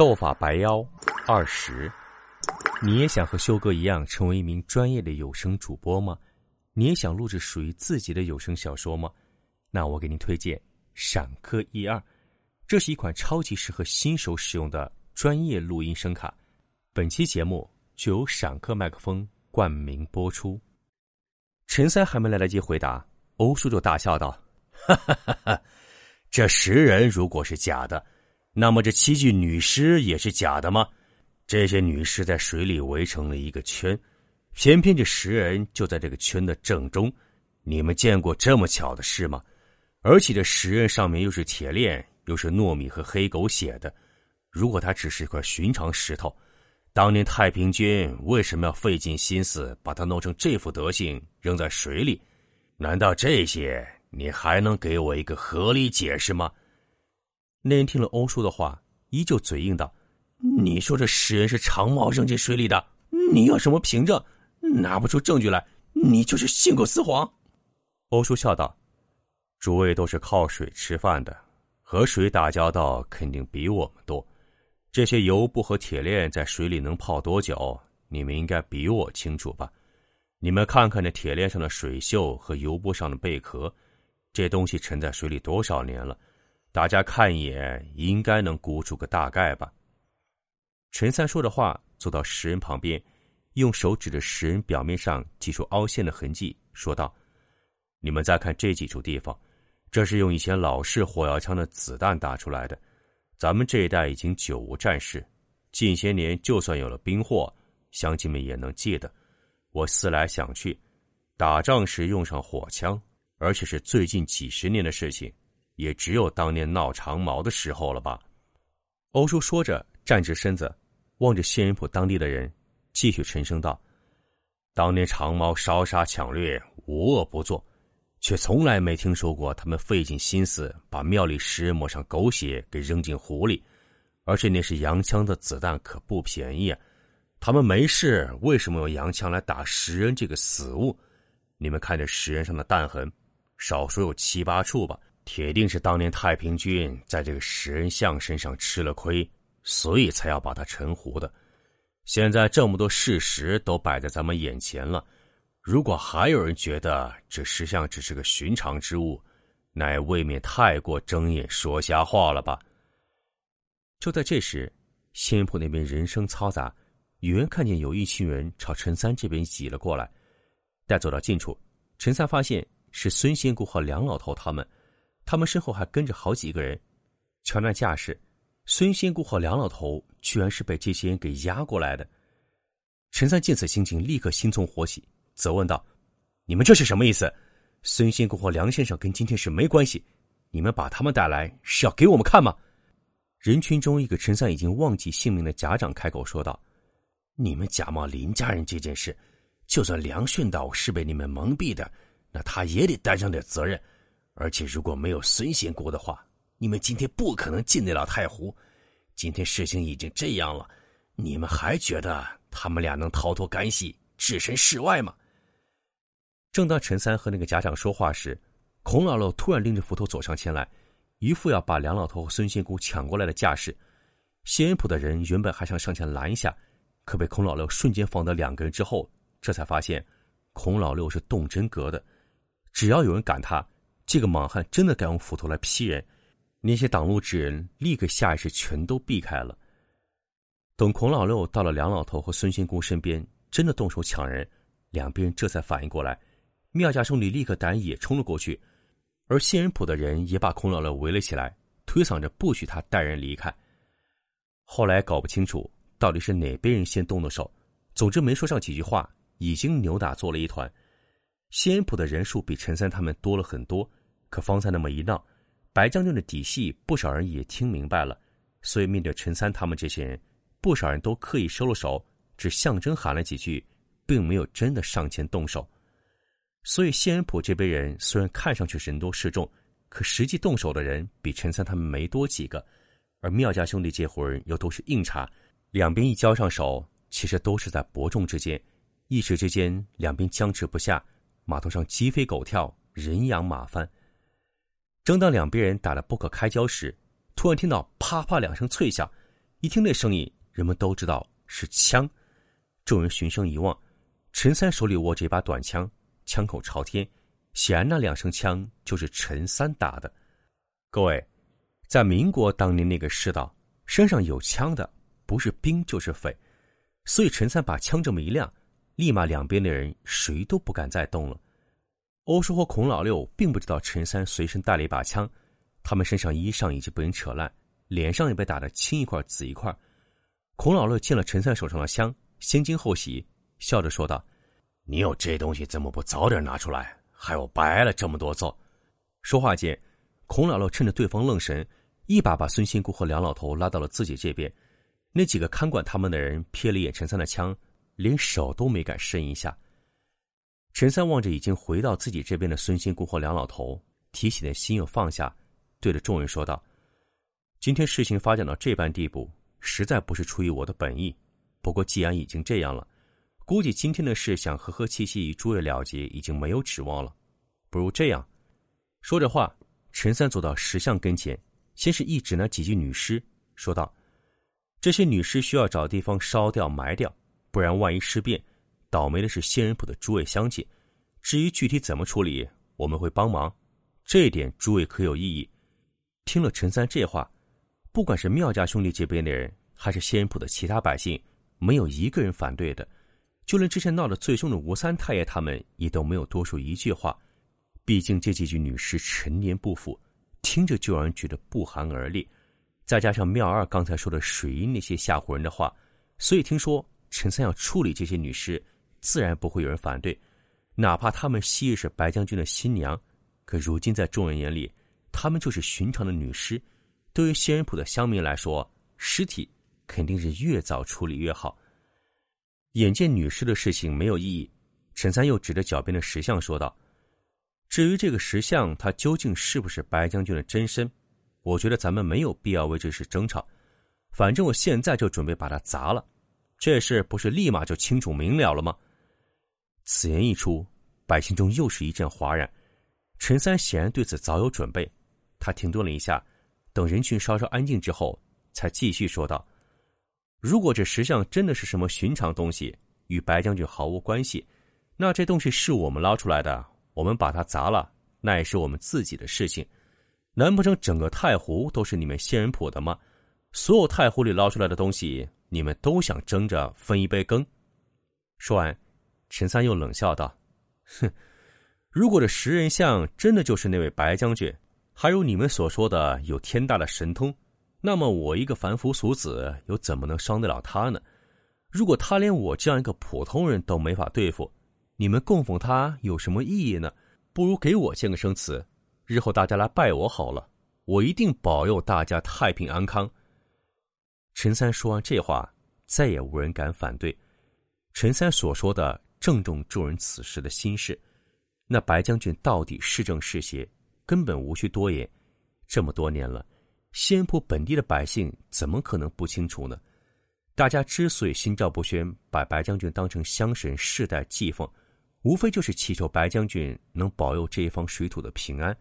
斗法白妖二十，你也想和修哥一样成为一名专业的有声主播吗？你也想录制属于自己的有声小说吗？那我给您推荐闪客 E 二，这是一款超级适合新手使用的专业录音声卡。本期节目就由闪客麦克风冠名播出。陈三还没来得及回答，欧叔就大笑道：“哈哈哈哈！这十人如果是假的。”那么这七具女尸也是假的吗？这些女尸在水里围成了一个圈，偏偏这石人就在这个圈的正中。你们见过这么巧的事吗？而且这石人上面又是铁链，又是糯米和黑狗血的。如果它只是一块寻常石头，当年太平军为什么要费尽心思把它弄成这副德行，扔在水里？难道这些你还能给我一个合理解释吗？那人听了欧叔的话，依旧嘴硬道：“你说这石人是长毛扔进水里的，你要什么凭证？拿不出证据来，你就是信口雌黄。”欧叔笑道：“诸位都是靠水吃饭的，和水打交道肯定比我们多。这些油布和铁链在水里能泡多久？你们应该比我清楚吧？你们看看这铁链上的水锈和油布上的贝壳，这东西沉在水里多少年了？”大家看一眼，应该能估出个大概吧。陈三说着话，走到石人旁边，用手指着石人表面上几处凹陷的痕迹，说道：“你们再看这几处地方，这是用以前老式火药枪的子弹打出来的。咱们这一代已经久无战事，近些年就算有了兵祸，乡亲们也能记得。我思来想去，打仗时用上火枪，而且是最近几十年的事情。”也只有当年闹长毛的时候了吧？欧叔说着，站直身子，望着仙人浦当地的人，继续沉声道：“当年长毛烧杀抢掠，无恶不作，却从来没听说过他们费尽心思把庙里石人抹上狗血给扔进湖里。而且那是洋枪的子弹，可不便宜啊！他们没事，为什么用洋枪来打石人这个死物？你们看这石人上的弹痕，少说有七八处吧。”铁定是当年太平军在这个石人像身上吃了亏，所以才要把他沉湖的。现在这么多事实都摆在咱们眼前了，如果还有人觉得这石像只是个寻常之物，那也未免太过睁眼说瞎话了吧？就在这时，仙铺那边人声嘈杂，有人看见有一群人朝陈三这边挤了过来。待走到近处，陈三发现是孙仙姑和梁老头他们。他们身后还跟着好几个人，瞧那架势，孙仙姑和梁老头居然是被这些人给押过来的。陈三见此心情，立刻心存火起，责问道：“你们这是什么意思？孙仙姑和梁先生跟今天是没关系，你们把他们带来是要给我们看吗？”人群中一个陈三已经忘记姓名的家长开口说道：“你们假冒林家人这件事，就算梁训导是被你们蒙蔽的，那他也得担上点责任。”而且如果没有孙仙姑的话，你们今天不可能进得了太湖。今天事情已经这样了，你们还觉得他们俩能逃脱干系，置身事外吗？正当陈三和那个家长说话时，孔老六突然拎着斧头走上前来，一副要把梁老头和孙仙姑抢过来的架势。仙人浦的人原本还想上前拦一下，可被孔老六瞬间放倒两个人之后，这才发现孔老六是动真格的，只要有人赶他。这个莽汉真的敢用斧头来劈人，那些挡路之人立刻下意识全都避开了。等孔老六到了梁老头和孙仙姑身边，真的动手抢人，两边这才反应过来，妙家兄弟立刻胆也冲了过去，而仙人堡的人也把孔老六围了起来，推搡着不许他带人离开。后来搞不清楚到底是哪边人先动的手，总之没说上几句话，已经扭打作了一团。仙人堡的人数比陈三他们多了很多。可方才那么一闹，白将军的底细不少人也听明白了，所以面对陈三他们这些人，不少人都刻意收了手，只象征喊了几句，并没有真的上前动手。所以仙人浦这边人虽然看上去人多势众，可实际动手的人比陈三他们没多几个。而妙家兄弟这伙人又都是硬茬，两边一交上手，其实都是在伯仲之间，一时之间两边僵持不下，码头上鸡飞狗跳，人仰马翻。正当两边人打得不可开交时，突然听到啪啪两声脆响，一听那声音，人们都知道是枪。众人循声一望，陈三手里握着一把短枪，枪口朝天，显然那两声枪就是陈三打的。各位，在民国当年那个世道，身上有枪的不是兵就是匪，所以陈三把枪这么一亮，立马两边的人谁都不敢再动了。欧叔和孔老六并不知道陈三随身带了一把枪，他们身上衣裳已经被人扯烂，脸上也被打得青一块紫一块。孔老六见了陈三手上的枪，先惊后喜，笑着说道：“你有这东西，怎么不早点拿出来？害我白挨了这么多揍。”说话间，孔老六趁着对方愣神，一把把孙新姑和梁老头拉到了自己这边。那几个看管他们的人瞥了一眼陈三的枪，连手都没敢伸一下。陈三望着已经回到自己这边的孙仙姑和梁老头，提起的心又放下，对着众人说道：“今天事情发展到这般地步，实在不是出于我的本意。不过既然已经这样了，估计今天的事想和和气气与诸位了结，已经没有指望了。不如这样。”说着话，陈三走到石像跟前，先是一指那几具女尸，说道：“这些女尸需要找地方烧掉、埋掉，不然万一尸变。”倒霉的是仙人浦的诸位乡亲，至于具体怎么处理，我们会帮忙，这一点诸位可有异议？听了陈三这话，不管是妙家兄弟这边的人，还是仙人浦的其他百姓，没有一个人反对的。就连之前闹得最凶的吴三太爷他们，也都没有多说一句话。毕竟这几具女尸陈年不腐，听着就让人觉得不寒而栗。再加上妙二刚才说的水银那些吓唬人的话，所以听说陈三要处理这些女尸。自然不会有人反对，哪怕他们昔日是白将军的新娘，可如今在众人眼里，他们就是寻常的女尸。对于仙人堡的乡民来说，尸体肯定是越早处理越好。眼见女尸的事情没有意义，陈三又指着脚边的石像说道：“至于这个石像，它究竟是不是白将军的真身，我觉得咱们没有必要为这事争吵。反正我现在就准备把它砸了，这事不是立马就清楚明了了吗？”此言一出，百姓中又是一阵哗然。陈三显然对此早有准备，他停顿了一下，等人群稍稍安静之后，才继续说道：“如果这石像真的是什么寻常东西，与白将军毫无关系，那这东西是我们捞出来的，我们把它砸了，那也是我们自己的事情。难不成整个太湖都是你们仙人谱的吗？所有太湖里捞出来的东西，你们都想争着分一杯羹？”说完。陈三又冷笑道：“哼，如果这食人像真的就是那位白将军，还有你们所说的有天大的神通，那么我一个凡夫俗子又怎么能伤得了他呢？如果他连我这样一个普通人都没法对付，你们供奉他有什么意义呢？不如给我献个生祠，日后大家来拜我好了，我一定保佑大家太平安康。”陈三说完这话，再也无人敢反对。陈三所说的。正中众人此时的心事，那白将军到底是正是邪，根本无需多言。这么多年了，仙浦本地的百姓怎么可能不清楚呢？大家之所以心照不宣，把白将军当成乡神世代祭奉，无非就是祈求白将军能保佑这一方水土的平安。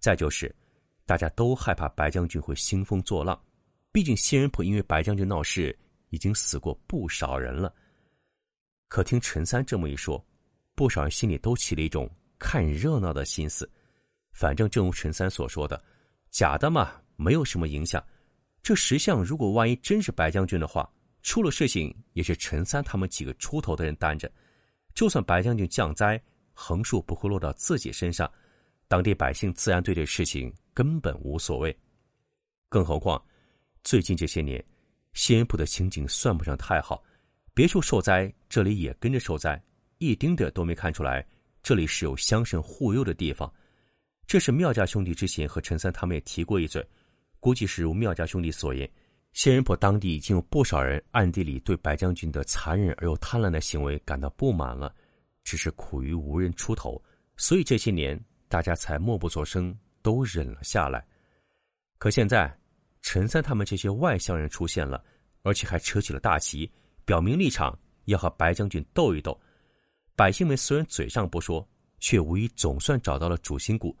再就是，大家都害怕白将军会兴风作浪。毕竟仙人浦因为白将军闹事，已经死过不少人了。可听陈三这么一说，不少人心里都起了一种看热闹的心思。反正正如陈三所说的，假的嘛，没有什么影响。这石像如果万一真是白将军的话，出了事情也是陈三他们几个出头的人担着。就算白将军降灾，横竖不会落到自己身上，当地百姓自然对这事情根本无所谓。更何况，最近这些年，仙人浦的情景算不上太好。别处受灾，这里也跟着受灾，一丁点都没看出来。这里是有乡绅护佑的地方。这是妙家兄弟之前和陈三他们也提过一嘴，估计是如妙家兄弟所言，仙人坡当地已经有不少人暗地里对白将军的残忍而又贪婪的行为感到不满了，只是苦于无人出头，所以这些年大家才默不作声，都忍了下来。可现在，陈三他们这些外乡人出现了，而且还扯起了大旗。表明立场，要和白将军斗一斗。百姓们虽然嘴上不说，却无疑总算找到了主心骨。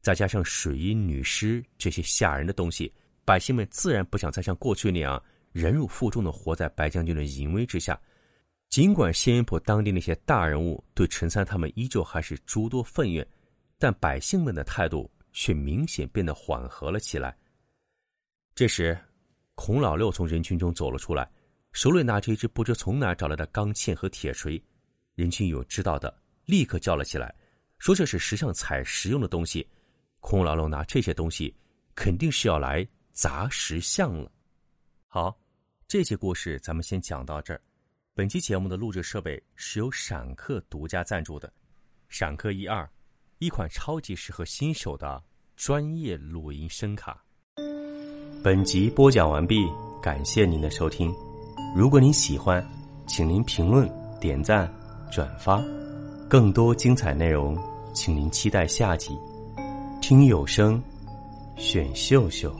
再加上水银女尸这些吓人的东西，百姓们自然不想再像过去那样忍辱负重的活在白将军的淫威之下。尽管仙云浦当地那些大人物对陈三他们依旧还是诸多愤怨，但百姓们的态度却明显变得缓和了起来。这时，孔老六从人群中走了出来，手里拿着一只不知从哪找来的钢钎和铁锤。人群有知道的，立刻叫了起来，说这是石上采石用的东西。空老六拿这些东西，肯定是要来砸石像了。好，这节故事咱们先讲到这儿。本期节目的录制设备是由闪客独家赞助的，闪客一二，一款超级适合新手的专业录音声卡。本集播讲完毕，感谢您的收听。如果您喜欢，请您评论、点赞、转发。更多精彩内容，请您期待下集。听有声，选秀秀。